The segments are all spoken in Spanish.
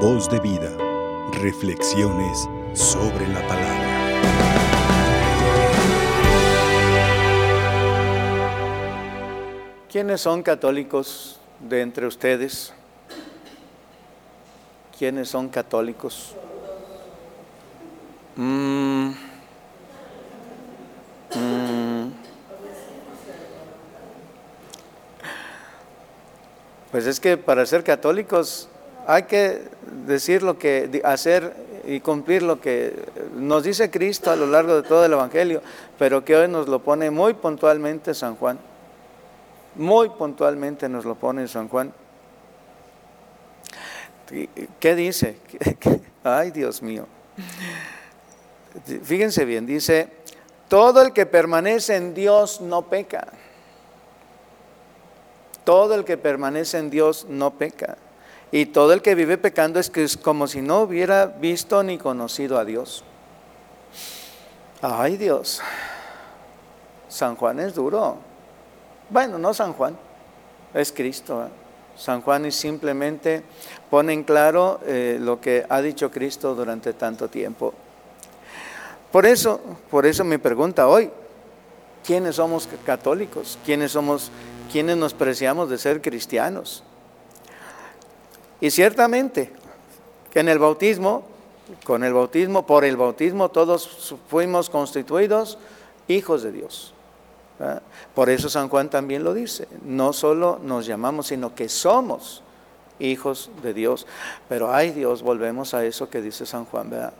Voz de vida. Reflexiones sobre la palabra. ¿Quiénes son católicos de entre ustedes? ¿Quiénes son católicos? Mm. Mm. Pues es que para ser católicos hay que decir lo que, hacer y cumplir lo que nos dice Cristo a lo largo de todo el Evangelio, pero que hoy nos lo pone muy puntualmente San Juan. Muy puntualmente nos lo pone San Juan. ¿Qué dice? Ay, Dios mío. Fíjense bien, dice, todo el que permanece en Dios no peca. Todo el que permanece en Dios no peca. Y todo el que vive pecando es que es como si no hubiera visto ni conocido a Dios. Ay Dios, San Juan es duro. Bueno, no San Juan, es Cristo. ¿eh? San Juan simplemente pone en claro eh, lo que ha dicho Cristo durante tanto tiempo. Por eso, por eso mi pregunta hoy, ¿quiénes somos católicos? ¿Quiénes somos, quiénes nos preciamos de ser cristianos? Y ciertamente en el bautismo, con el bautismo, por el bautismo todos fuimos constituidos hijos de Dios. Por eso San Juan también lo dice, no solo nos llamamos, sino que somos hijos de Dios. Pero ay Dios, volvemos a eso que dice San Juan, ¿verdad?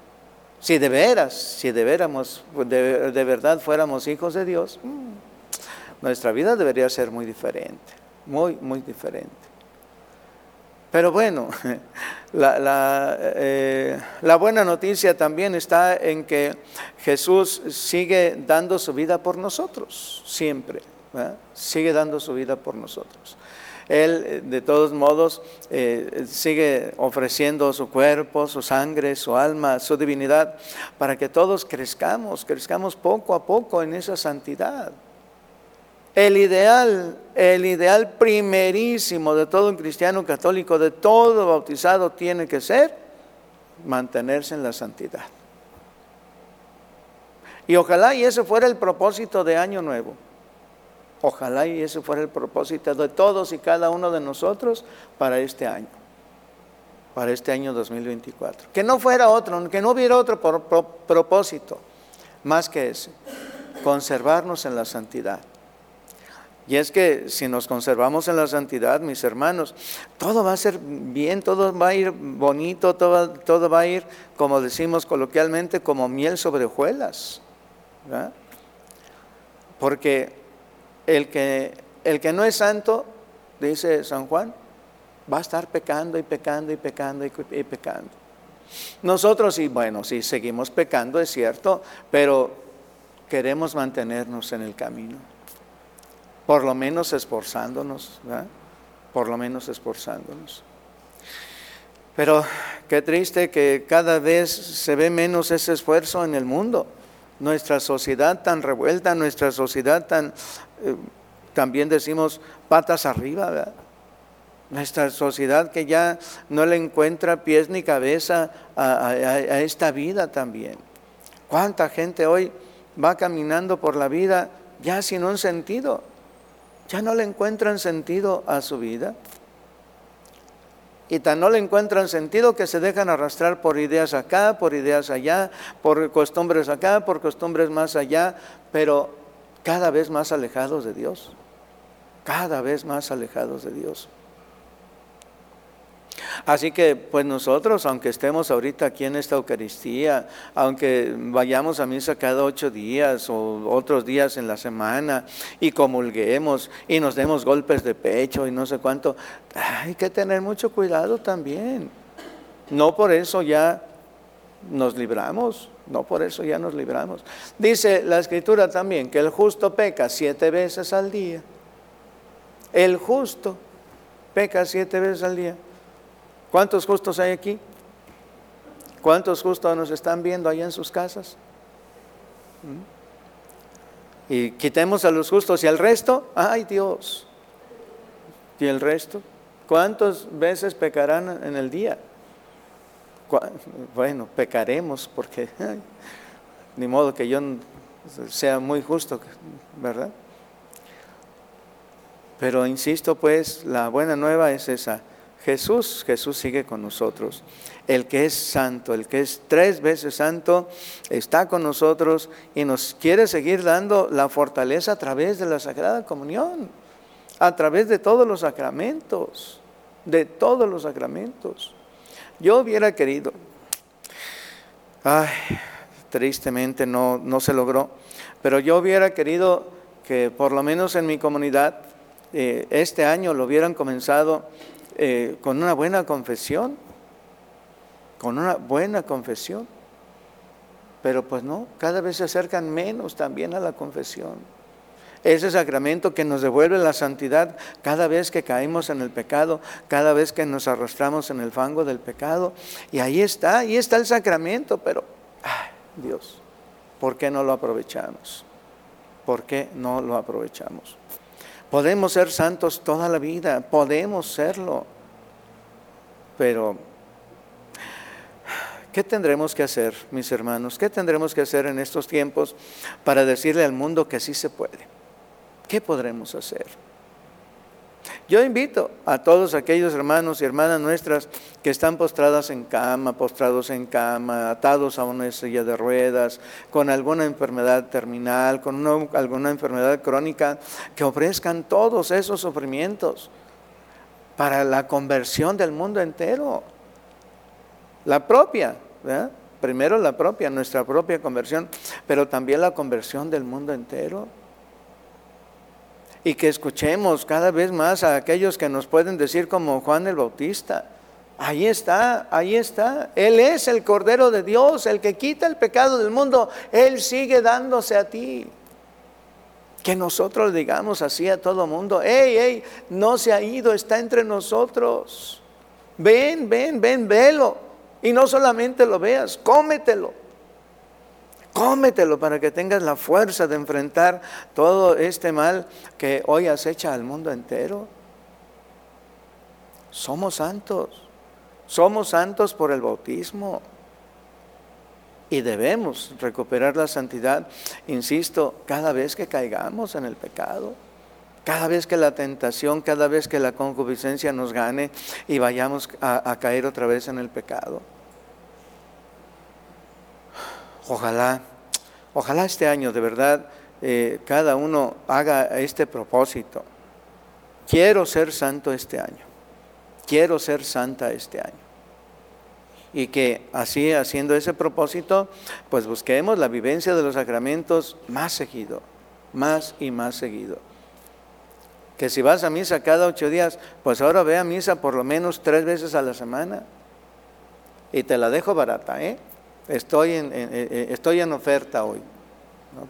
Si de veras, si de, de, de verdad fuéramos hijos de Dios, mm, nuestra vida debería ser muy diferente, muy, muy diferente. Pero bueno, eh, la, buena noticia también está en que Jesús sigue dando su vida por nosotros, siempre, sigue dando su vida por nosotros. Él, de todos modos, eh, sigue ofreciendo su cuerpo, su sangre, su alma, su divinidad, para que todos crezcamos, crezcamos poco a poco en esa santidad. El ideal, el ideal primerísimo de todo un cristiano católico, de todo bautizado, tiene que ser mantenerse en la santidad. Y ojalá y ese fuera el propósito de Año Nuevo. Ojalá y ese fuera el propósito de todos y cada uno de nosotros para este año, para este año 2024. Que no fuera otro, que no hubiera otro propósito más que ese, conservarnos en la santidad. Y es que si nos conservamos en la santidad, mis hermanos, todo va a ser bien, todo va a ir bonito, todo, todo va a ir, como decimos coloquialmente, como miel sobre hojuelas. Porque el que, el que no es santo, dice San Juan, va a estar pecando y pecando y pecando y, y pecando. Nosotros sí, bueno, sí seguimos pecando, es cierto, pero queremos mantenernos en el camino por lo menos esforzándonos, por lo menos esforzándonos. Pero qué triste que cada vez se ve menos ese esfuerzo en el mundo. Nuestra sociedad tan revuelta, nuestra sociedad tan, eh, también decimos, patas arriba, Nuestra sociedad que ya no le encuentra pies ni cabeza a esta vida también. ¿Cuánta gente hoy va caminando por la vida ya sin un sentido? Ya no le encuentran sentido a su vida. Y tan no le encuentran sentido que se dejan arrastrar por ideas acá, por ideas allá, por costumbres acá, por costumbres más allá, pero cada vez más alejados de Dios. Cada vez más alejados de Dios. Así que pues nosotros, aunque estemos ahorita aquí en esta Eucaristía, aunque vayamos a misa cada ocho días o otros días en la semana y comulguemos y nos demos golpes de pecho y no sé cuánto, hay que tener mucho cuidado también. No por eso ya nos libramos, no por eso ya nos libramos. Dice la escritura también que el justo peca siete veces al día. El justo peca siete veces al día. ¿Cuántos justos hay aquí? ¿Cuántos justos nos están viendo allá en sus casas? ¿Mm? Y quitemos a los justos y al resto, ay Dios. ¿Y el resto? ¿Cuántas veces pecarán en el día? bueno, pecaremos porque ni modo que yo sea muy justo, ¿verdad? Pero insisto, pues, la buena nueva es esa. Jesús, Jesús sigue con nosotros. El que es santo, el que es tres veces santo, está con nosotros y nos quiere seguir dando la fortaleza a través de la Sagrada Comunión, a través de todos los sacramentos, de todos los sacramentos. Yo hubiera querido, ay, tristemente no, no se logró, pero yo hubiera querido que por lo menos en mi comunidad eh, este año lo hubieran comenzado eh, con una buena confesión, con una buena confesión. Pero pues no, cada vez se acercan menos también a la confesión. Ese sacramento que nos devuelve la santidad cada vez que caímos en el pecado, cada vez que nos arrastramos en el fango del pecado. Y ahí está, ahí está el sacramento, pero, ay, Dios, ¿por qué no lo aprovechamos? ¿Por qué no lo aprovechamos? Podemos ser santos toda la vida, podemos serlo. Pero, ¿qué tendremos que hacer, mis hermanos? ¿Qué tendremos que hacer en estos tiempos para decirle al mundo que sí se puede? ¿Qué podremos hacer? Yo invito a todos aquellos hermanos y hermanas nuestras que están postradas en cama, postrados en cama, atados a una silla de ruedas, con alguna enfermedad terminal, con alguna enfermedad crónica, que ofrezcan todos esos sufrimientos para la conversión del mundo entero. La propia, primero la propia, nuestra propia conversión, pero también la conversión del mundo entero y que escuchemos cada vez más a aquellos que nos pueden decir como Juan el Bautista. Ahí está, ahí está. Él es el Cordero de Dios, el que quita el pecado del mundo. Él sigue dándose a ti. Que nosotros digamos así a todo mundo, hey, hey, no se ha ido, está entre nosotros. Ven, ven, ven, velo. Y no solamente lo veas, cómetelo. Cómetelo para que tengas la fuerza de enfrentar todo este mal que hoy acecha al mundo entero. Somos santos. Somos santos por el bautismo. Y debemos recuperar la santidad, insisto, cada vez que caigamos en el pecado. Cada vez que la tentación, cada vez que la concupiscencia nos gane y vayamos a, a caer otra vez en el pecado. Ojalá, ojalá este año de verdad eh, cada uno haga este propósito. Quiero ser santo este año. Quiero ser santa este año. Y que así, haciendo ese propósito, pues busquemos la vivencia de los sacramentos más seguido, más y más seguido. Que si vas a misa cada ocho días, pues ahora ve a misa por lo menos tres veces a la semana. Y te la dejo barata, ¿eh? Estoy en, estoy en oferta hoy,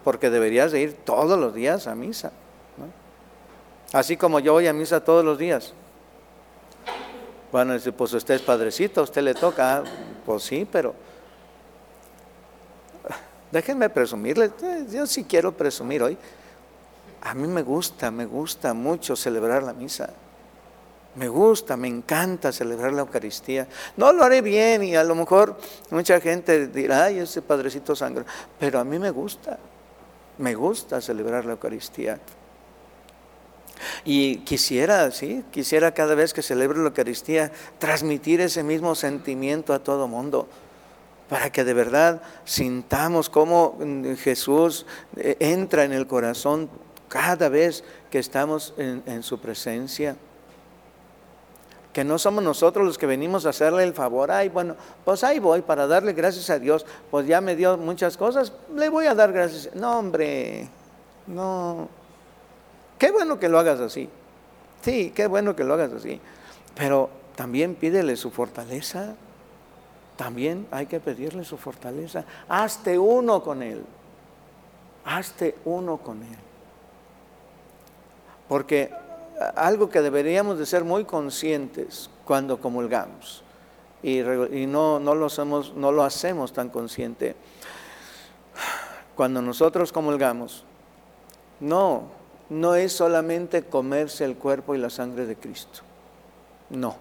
porque deberías de ir todos los días a misa. Así como yo voy a misa todos los días. Bueno, pues usted es padrecito, a usted le toca, pues sí, pero déjenme presumirle, yo sí quiero presumir hoy. A mí me gusta, me gusta mucho celebrar la misa. Me gusta, me encanta celebrar la Eucaristía. No lo haré bien y a lo mejor mucha gente dirá, ay, ese Padrecito Sangre, pero a mí me gusta, me gusta celebrar la Eucaristía. Y quisiera, sí, quisiera cada vez que celebre la Eucaristía transmitir ese mismo sentimiento a todo mundo, para que de verdad sintamos cómo Jesús eh, entra en el corazón cada vez que estamos en, en su presencia que no somos nosotros los que venimos a hacerle el favor. Ay, bueno, pues ahí voy para darle gracias a Dios. Pues ya me dio muchas cosas, le voy a dar gracias. No, hombre, no. Qué bueno que lo hagas así. Sí, qué bueno que lo hagas así. Pero también pídele su fortaleza. También hay que pedirle su fortaleza. Hazte uno con Él. Hazte uno con Él. Porque algo que deberíamos de ser muy conscientes cuando comulgamos y, no, no, lo hacemos, no lo hacemos tan consciente. Cuando nosotros comulgamos, no, no es solamente comerse el cuerpo y la sangre de Cristo. No,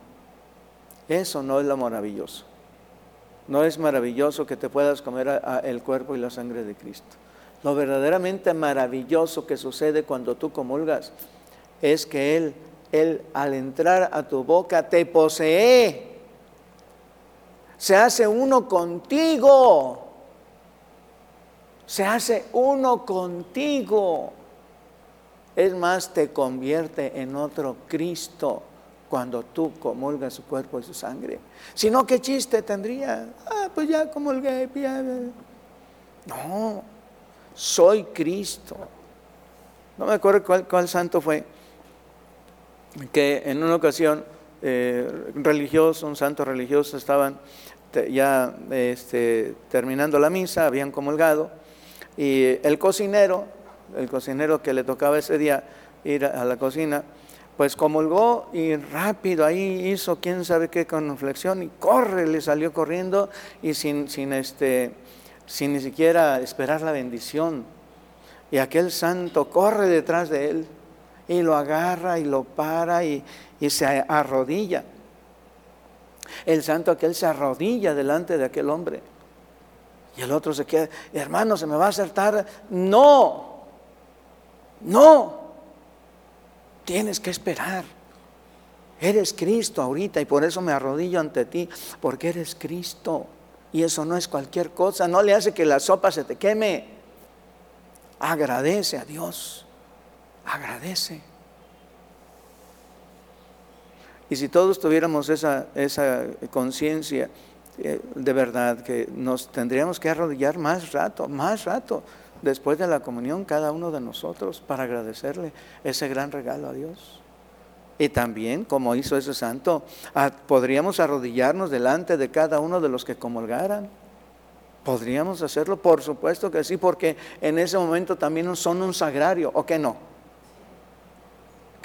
eso no es lo maravilloso. no es maravilloso que te puedas comer el cuerpo y la sangre de Cristo. Lo verdaderamente maravilloso que sucede cuando tú comulgas es que Él, Él al entrar a tu boca te posee, se hace uno contigo, se hace uno contigo. Es más, te convierte en otro Cristo cuando tú comulgas su cuerpo y su sangre. Si no, ¿qué chiste tendría? Ah, pues ya comulgué. No, soy Cristo. No me acuerdo cuál, santo fue, que en una ocasión eh, religiosos, un santo religioso, estaban ya este, terminando la misa, habían comulgado, y el cocinero, el cocinero que le tocaba ese día ir a la cocina, pues comulgó y rápido ahí hizo quién sabe qué con flexión y corre, le salió corriendo y sin, sin, este, sin ni siquiera esperar la bendición. Y aquel santo corre detrás de él y lo agarra y lo para y, y se arrodilla. El santo aquel se arrodilla delante de aquel hombre. Y el otro se queda, hermano, se me va a hacer tarde. No, no, Tienes que esperar. Eres Cristo ahorita y por eso me arrodillo ante ti, porque eres Cristo. Y eso no es cualquier cosa, no le hace que la sopa se te queme. Agradece a Dios, agradece. Y si todos tuviéramos esa, esa conciencia eh, de verdad, que nos tendríamos que arrodillar más rato, más rato después de la comunión cada uno de nosotros para agradecerle ese gran regalo a Dios. Y también, como hizo ese santo, podríamos arrodillarnos delante de cada uno de los que comulgaran. Podríamos hacerlo, por supuesto que sí, porque en ese momento también son un sagrario, ¿o qué no?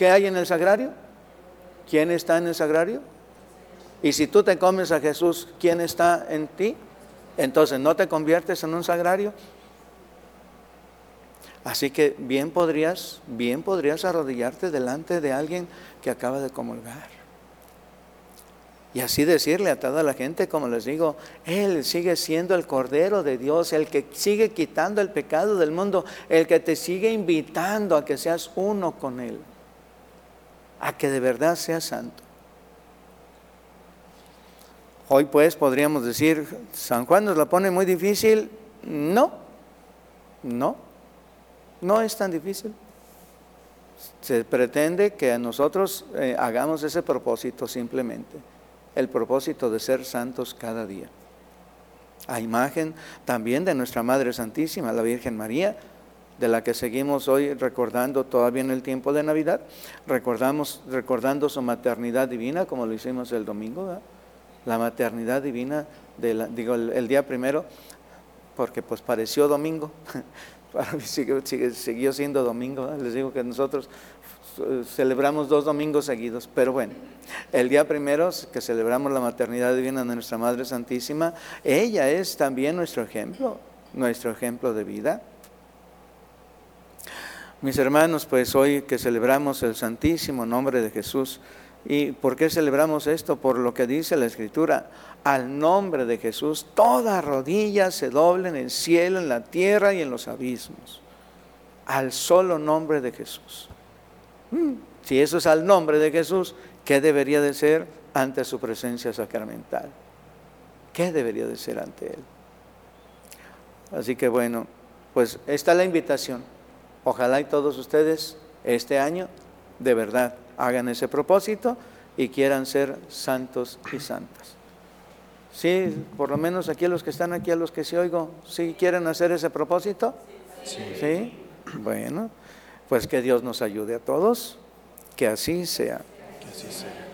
¿Qué hay en el sagrario? ¿Quién está en el sagrario? Y si tú te comes a Jesús, ¿quién está en ti? Entonces, ¿no te conviertes en un sagrario? Así que bien podrías, bien podrías arrodillarte delante de alguien que acaba de comulgar. Y así decirle a toda la gente, como les digo, Él sigue siendo el Cordero de Dios, el que sigue quitando el pecado del mundo, el que te sigue invitando a que seas uno con Él, a que de verdad seas santo. Hoy pues podríamos decir, San Juan nos la pone muy difícil. No, no. No es tan difícil. Se pretende que nosotros eh, hagamos ese propósito simplemente, el propósito de ser santos cada día. A imagen también de nuestra Madre Santísima, la Virgen María, de la que seguimos hoy recordando todavía en el tiempo de Navidad, recordamos recordando su maternidad divina, como lo hicimos el domingo, la maternidad divina, de digo el, día primero, porque pues pareció domingo, para mí siguió siendo domingo. Les digo que nosotros eh, celebramos dos domingos seguidos, pero bueno, el día primero que celebramos la maternidad divina de nuestra Madre Santísima, ella es también nuestro ejemplo, nuestro ejemplo de vida. Mis hermanos, pues hoy que celebramos el santísimo nombre de Jesús, ¿y por qué celebramos esto? Por lo que dice la Escritura, al nombre de Jesús, toda rodilla se doble en el cielo, en la tierra y en los abismos. Al solo nombre de Jesús. Mm, si eso es al nombre de Jesús, ¿qué debería de ser ante su presencia sacramental? ¿Qué debería de ser ante Él? Así que bueno, pues esta es la invitación. Ojalá y todos ustedes este año de verdad hagan ese propósito y quieran ser santos y santas. Sí, por lo menos aquí a los que están aquí, a los que sí oigo, ¿sí quieren hacer ese propósito? Sí. ¿Sí? Bueno, pues que Dios nos ayude a todos, que así sea. Que así sea.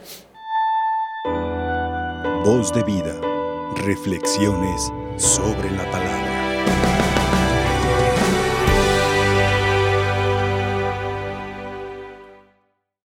Voz de vida, reflexiones sobre la palabra.